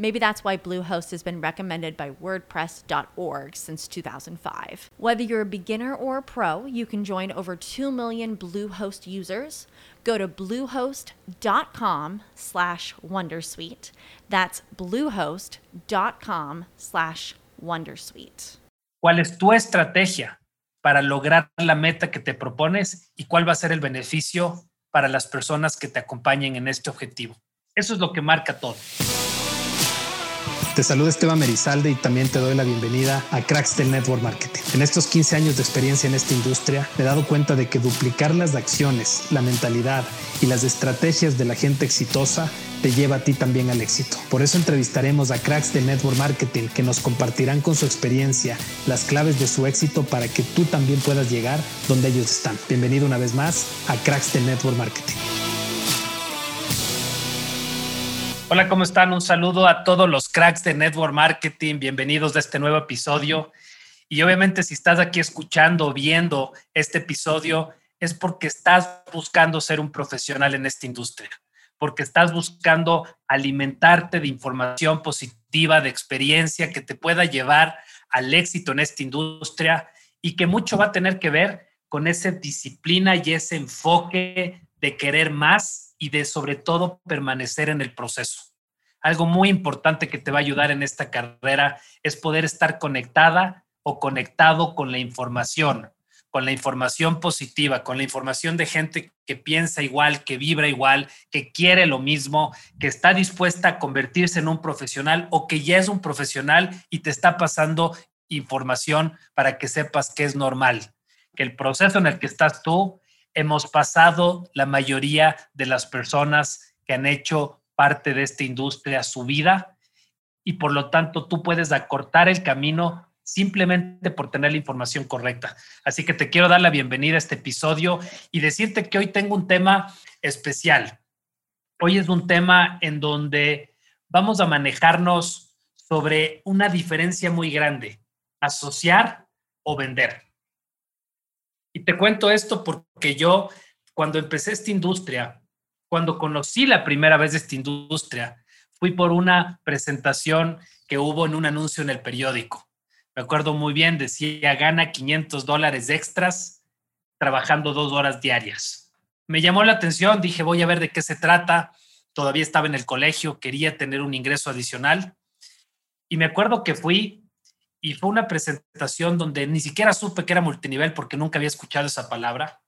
Maybe that's why Bluehost has been recommended by WordPress.org since 2005. Whether you're a beginner or a pro, you can join over 2 million Bluehost users. Go to bluehost.com slash Wondersuite. That's bluehost.com slash Wondersuite. ¿Cuál es tu estrategia para lograr la meta que te propones y cuál va a ser el beneficio para las personas que te acompañen en este objetivo. Eso es lo que marca todo. Te saluda Esteban Merizalde y también te doy la bienvenida a Cracks del Network Marketing. En estos 15 años de experiencia en esta industria, me he dado cuenta de que duplicar las acciones, la mentalidad y las estrategias de la gente exitosa te lleva a ti también al éxito. Por eso entrevistaremos a cracks del network marketing que nos compartirán con su experiencia las claves de su éxito para que tú también puedas llegar donde ellos están. Bienvenido una vez más a cracks del network marketing. Hola, ¿cómo están? Un saludo a todos los cracks de Network Marketing. Bienvenidos a este nuevo episodio. Y obviamente si estás aquí escuchando viendo este episodio es porque estás buscando ser un profesional en esta industria, porque estás buscando alimentarte de información positiva, de experiencia que te pueda llevar al éxito en esta industria y que mucho va a tener que ver con esa disciplina y ese enfoque de querer más y de sobre todo permanecer en el proceso. Algo muy importante que te va a ayudar en esta carrera es poder estar conectada o conectado con la información, con la información positiva, con la información de gente que piensa igual, que vibra igual, que quiere lo mismo, que está dispuesta a convertirse en un profesional o que ya es un profesional y te está pasando información para que sepas que es normal, que el proceso en el que estás tú hemos pasado la mayoría de las personas que han hecho parte de esta industria su vida y por lo tanto tú puedes acortar el camino simplemente por tener la información correcta. Así que te quiero dar la bienvenida a este episodio y decirte que hoy tengo un tema especial. Hoy es un tema en donde vamos a manejarnos sobre una diferencia muy grande, asociar o vender. Y te cuento esto porque yo, cuando empecé esta industria, cuando conocí la primera vez esta industria, fui por una presentación que hubo en un anuncio en el periódico. Me acuerdo muy bien, decía, gana 500 dólares extras trabajando dos horas diarias. Me llamó la atención, dije, voy a ver de qué se trata. Todavía estaba en el colegio, quería tener un ingreso adicional. Y me acuerdo que fui y fue una presentación donde ni siquiera supe que era multinivel porque nunca había escuchado esa palabra.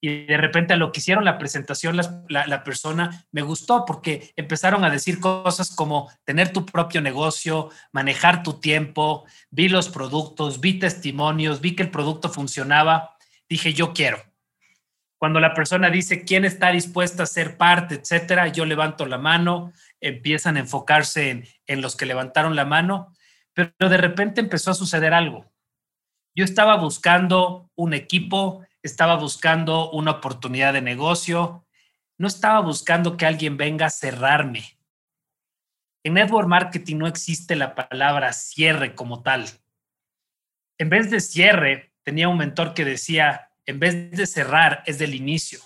Y de repente lo que hicieron la presentación la, la, persona me gustó porque empezaron a decir cosas como tener tu propio negocio, manejar tu tiempo, vi los productos, vi testimonios, vi que el producto funcionaba, dije yo quiero. Cuando la persona dice quién está dispuesta a ser parte, etcétera, yo levanto la mano, empiezan a enfocarse en, en los que levantaron la mano pero de repente empezó a suceder algo. Yo estaba buscando un equipo, estaba buscando una oportunidad de negocio, no estaba buscando que alguien venga a cerrarme. En network marketing no existe la palabra cierre como tal. En vez de cierre, tenía un mentor que decía, en vez de cerrar, es del inicio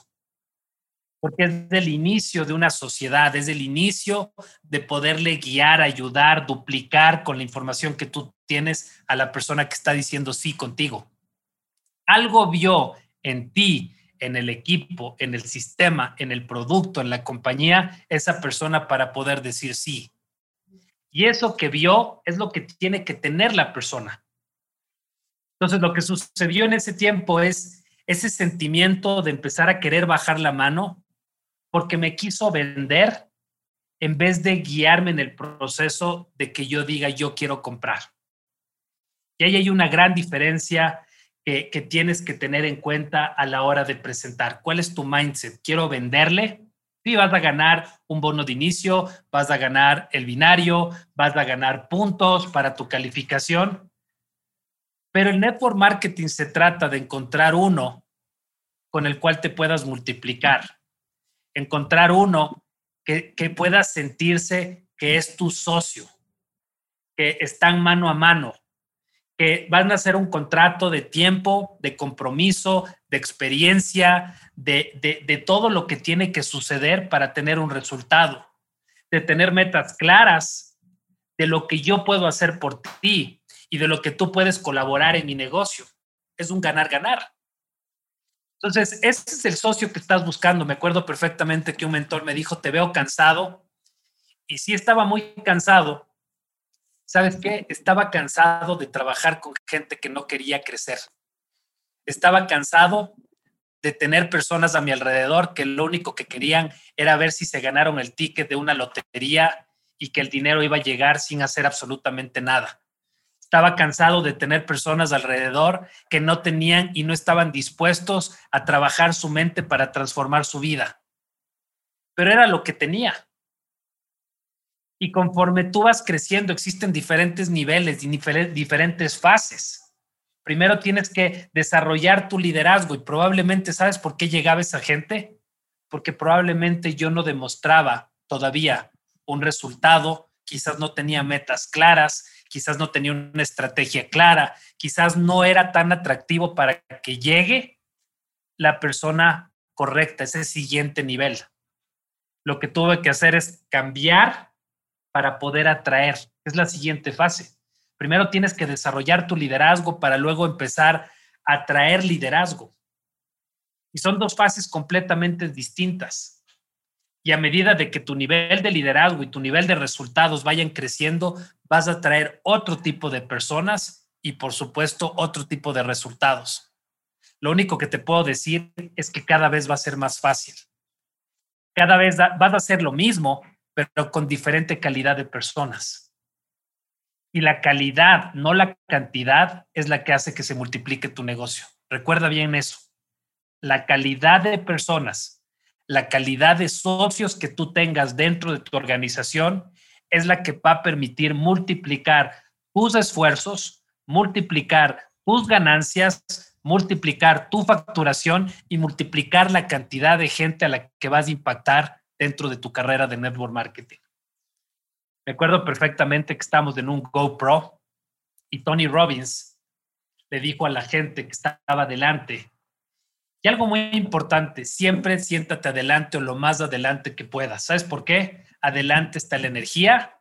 porque es del inicio de una sociedad, es el inicio de poderle guiar, ayudar, duplicar con la información que tú tienes a la persona que está diciendo sí contigo. Algo vio en ti, en el equipo, en el sistema, en el producto, en la compañía, esa persona para poder decir sí. Y eso que vio es lo que tiene que tener la persona. Entonces, lo que sucedió en ese tiempo es ese sentimiento de empezar a querer bajar la mano porque me quiso vender en vez de guiarme en el proceso de que yo diga yo quiero comprar. Y ahí hay una gran diferencia que, tienes que tener en cuenta a la hora de presentar. ¿Cuál es tu mindset? ¿Quiero venderle? Sí, vas a ganar un bono de inicio, vas a ganar el binario, vas a ganar puntos para tu calificación. Pero el network marketing se trata de encontrar uno con el cual te puedas multiplicar, encontrar uno que, que pueda sentirse que es tu socio, que están mano a mano, van a hacer un contrato de tiempo, de compromiso, de experiencia, de, de, de, todo lo que tiene que suceder para tener un resultado, de tener metas claras de lo que yo puedo hacer por ti y de lo que tú puedes colaborar en mi negocio. Es un ganar-ganar. Entonces, ese es el socio que estás buscando. Me acuerdo perfectamente que un mentor me dijo, te veo cansado. Y sí estaba muy cansado. ¿Sabes qué? Estaba cansado de trabajar con gente que no quería crecer. Estaba cansado de tener personas a mi alrededor que lo único que querían era ver si se ganaron el ticket de una lotería y que el dinero iba a llegar sin hacer absolutamente nada. Estaba cansado de tener personas alrededor que no tenían y no estaban dispuestos a trabajar su mente para transformar su vida. Pero era lo que tenía. Y conforme tú vas creciendo, existen diferentes niveles y diferentes fases. Primero tienes que desarrollar tu liderazgo y probablemente, ¿sabes por qué llegaba esa gente? Porque probablemente yo no demostraba todavía un resultado, quizás no tenía metas claras, quizás no tenía una estrategia clara, quizás no era tan atractivo para que llegue la persona correcta, ese siguiente nivel. Lo que tuve que hacer es cambiar para poder atraer. Es la siguiente fase. Primero tienes que desarrollar tu liderazgo para luego empezar a atraer liderazgo. Y son dos fases completamente distintas. Y a medida de que tu nivel de liderazgo y tu nivel de resultados vayan creciendo, vas a traer otro tipo de personas y, por supuesto, otro tipo de resultados. Lo único que te puedo decir es que cada vez va a ser más fácil. Cada vez vas a hacer lo mismo, pero con diferente calidad de personas. Y la calidad, no la cantidad, es la que hace que se multiplique tu negocio. Recuerda bien eso. La calidad de personas la calidad de socios que tú tengas dentro de tu organización es la que va a permitir multiplicar tus esfuerzos, multiplicar tus ganancias, multiplicar tu facturación y multiplicar la cantidad de gente a la que vas a impactar dentro de tu carrera de network marketing. Me acuerdo perfectamente que estamos en un GoPro y Tony Robbins le dijo a la gente que estaba delante y algo muy importante, siempre siéntate adelante o lo más adelante que puedas. ¿Sabes por qué? Adelante está la energía,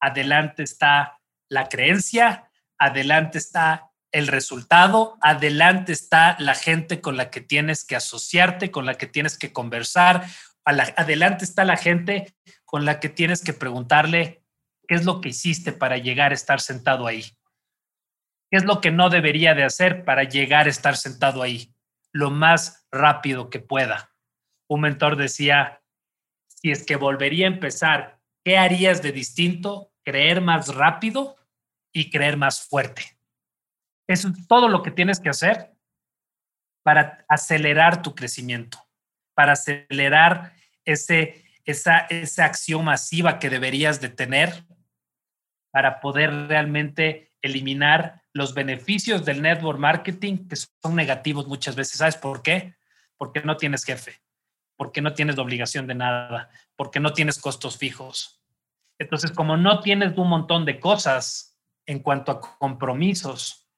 adelante está la creencia, adelante está el resultado, adelante está la gente con la que tienes que asociarte, con la que tienes que conversar, adelante está la gente con la que tienes que preguntarle qué es lo que hiciste para llegar a estar sentado ahí. ¿Qué es lo que no debería de hacer para llegar a estar sentado ahí? lo más rápido que pueda. Un mentor decía, si es que volvería a empezar, ¿qué harías de distinto? Creer más rápido y creer más fuerte. Es todo lo que tienes que hacer para acelerar tu crecimiento, para acelerar ese, esa, esa acción masiva que deberías de tener para poder realmente eliminar los beneficios del network marketing que son negativos muchas veces. ¿Sabes por qué? Porque no tienes jefe, porque no tienes obligación de nada, porque no tienes costos fijos. Entonces, como no tienes un montón de cosas en cuanto a compromisos,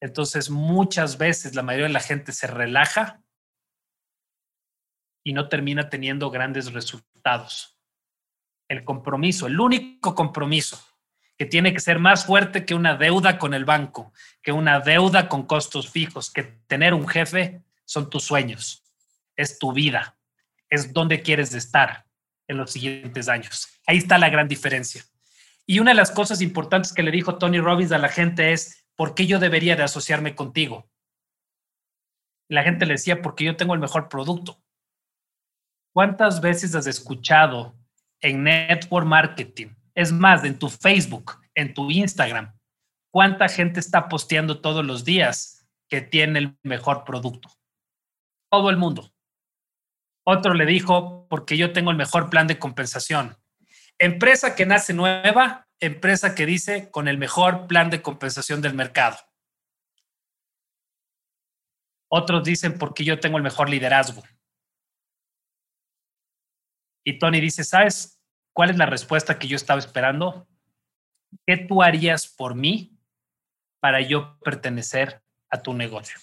entonces muchas veces la mayoría de la gente se relaja y no termina teniendo grandes resultados. El compromiso, el único compromiso que tiene que ser más fuerte que una deuda con el banco, que una deuda con costos fijos, que tener un jefe son tus sueños, es tu vida, es donde quieres estar en los siguientes años. Ahí está la gran diferencia. Y una de las cosas importantes que le dijo Tony Robbins a la gente es, ¿por qué yo debería de asociarme contigo? La gente le decía, porque yo tengo el mejor producto. ¿Cuántas veces has escuchado en network marketing, es más, en tu Facebook, en tu Instagram, ¿cuánta gente está posteando todos los días que tiene el mejor producto? Todo el mundo. Otro le dijo, porque yo tengo el mejor plan de compensación. Empresa que nace nueva, empresa que dice con el mejor plan de compensación del mercado. Otros dicen porque yo tengo el mejor liderazgo. Y Tony dice, ¿sabes cuál es la respuesta que yo estaba esperando? ¿Qué tú harías por mí para yo pertenecer a tu negocio?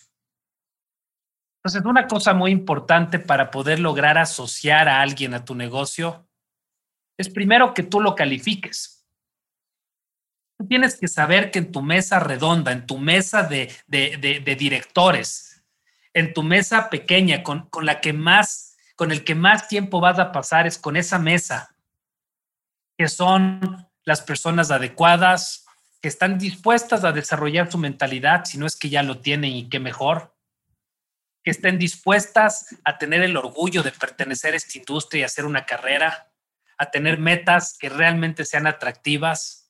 Entonces, una cosa muy importante para poder lograr asociar a alguien a tu negocio es primero que tú lo califiques. Tú tienes que saber que en tu mesa redonda, en tu mesa de, de directores, en tu mesa pequeña, con, con la que más, con el que más tiempo vas a pasar es con esa mesa, que son las personas adecuadas, que están dispuestas a desarrollar su mentalidad, si no es que ya lo tienen y qué mejor, que estén dispuestas a tener el orgullo de pertenecer a esta industria y hacer una carrera, a tener metas que realmente sean atractivas,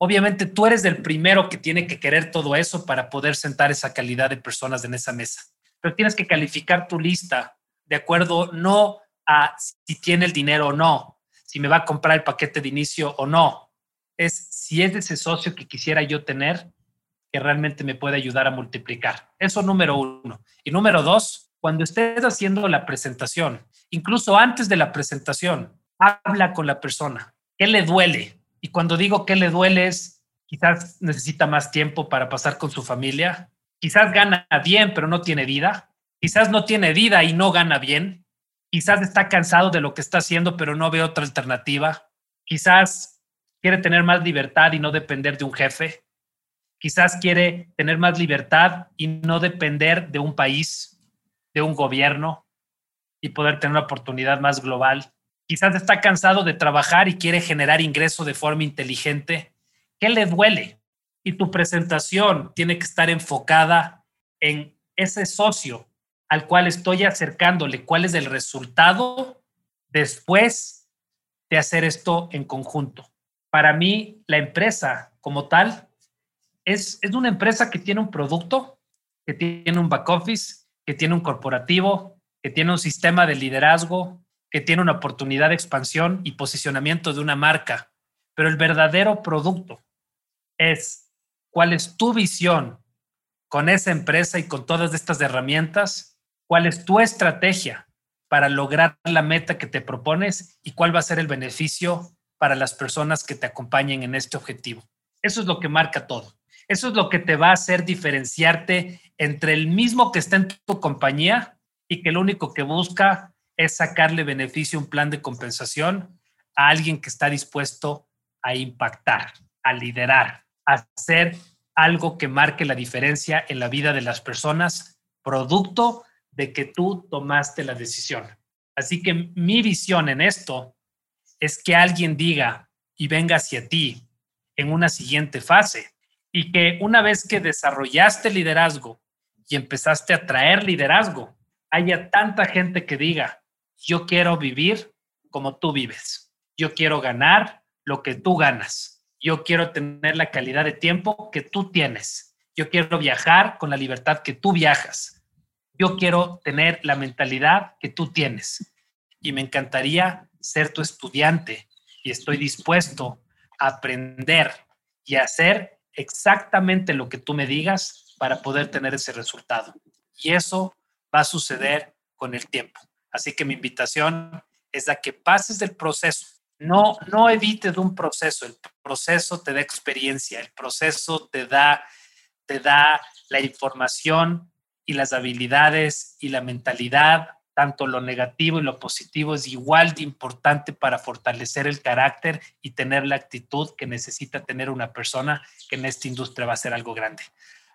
Obviamente tú eres el primero que tiene que querer todo eso para poder sentar esa calidad de personas en esa mesa. Pero tienes que calificar tu lista de acuerdo no a si tiene el dinero o no, si me va a comprar el paquete de inicio o no. Es si es ese socio que quisiera yo tener que realmente me puede ayudar a multiplicar. Eso número uno. Y número dos, cuando estés haciendo la presentación, incluso antes de la presentación, habla con la persona. ¿Qué le duele? Y cuando digo que le duele es, quizás necesita más tiempo para pasar con su familia, quizás gana bien pero no tiene vida, quizás no tiene vida y no gana bien, quizás está cansado de lo que está haciendo pero no ve otra alternativa, quizás quiere tener más libertad y no depender de un jefe, quizás quiere tener más libertad y no depender de un país, de un gobierno y poder tener una oportunidad más global quizás está cansado de trabajar y quiere generar ingreso de forma inteligente, ¿qué le duele? Y tu presentación tiene que estar enfocada en ese socio al cual estoy acercándole, cuál es el resultado después de hacer esto en conjunto. Para mí, la empresa como tal es, es una empresa que tiene un producto, que tiene un back office, que tiene un corporativo, que tiene un sistema de liderazgo, que tiene una oportunidad de expansión y posicionamiento de una marca, pero el verdadero producto es cuál es tu visión con esa empresa y con todas estas herramientas, cuál es tu estrategia para lograr la meta que te propones y cuál va a ser el beneficio para las personas que te acompañen en este objetivo. Eso es lo que marca todo. Eso es lo que te va a hacer diferenciarte entre el mismo que está en tu compañía y que lo único que busca es sacarle beneficio, un plan de compensación a alguien que está dispuesto a impactar, a liderar, a hacer algo que marque la diferencia en la vida de las personas, producto de que tú tomaste la decisión. Así que mi visión en esto es que alguien diga y venga hacia ti en una siguiente fase y que una vez que desarrollaste liderazgo y empezaste a traer liderazgo, haya tanta gente que diga, yo quiero vivir como tú vives. Yo quiero ganar lo que tú ganas. Yo quiero tener la calidad de tiempo que tú tienes. Yo quiero viajar con la libertad que tú viajas. Yo quiero tener la mentalidad que tú tienes. Y me encantaría ser tu estudiante y estoy dispuesto a aprender y a hacer exactamente lo que tú me digas para poder tener ese resultado. Y eso va a suceder con el tiempo. Así que mi invitación es a que pases del proceso. No, no evites un proceso. El proceso te da experiencia. El proceso te da, te da la información y las habilidades y la mentalidad. Tanto lo negativo y lo positivo es igual de importante para fortalecer el carácter y tener la actitud que necesita tener una persona que en esta industria va a ser algo grande.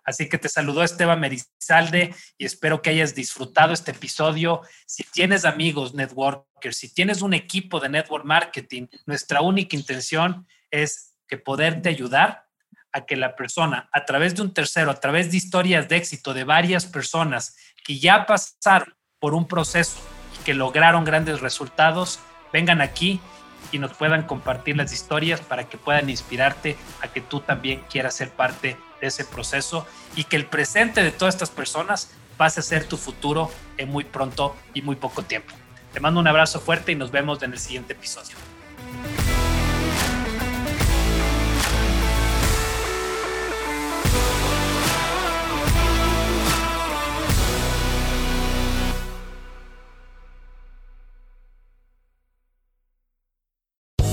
Así que te saludó Esteban Merizalde y espero que hayas disfrutado este episodio. Si tienes amigos networkers, si tienes un equipo de network marketing, nuestra única intención es que poderte ayudar a que la persona, a través de un tercero, a través de historias de éxito de varias personas que ya pasaron por un proceso y que lograron grandes resultados, vengan aquí y nos puedan compartir las historias para que puedan inspirarte a que tú también quieras ser parte de ese proceso y que el presente de todas estas personas pase a ser tu futuro en muy pronto y muy poco tiempo. Te mando un abrazo fuerte y nos vemos en el siguiente episodio.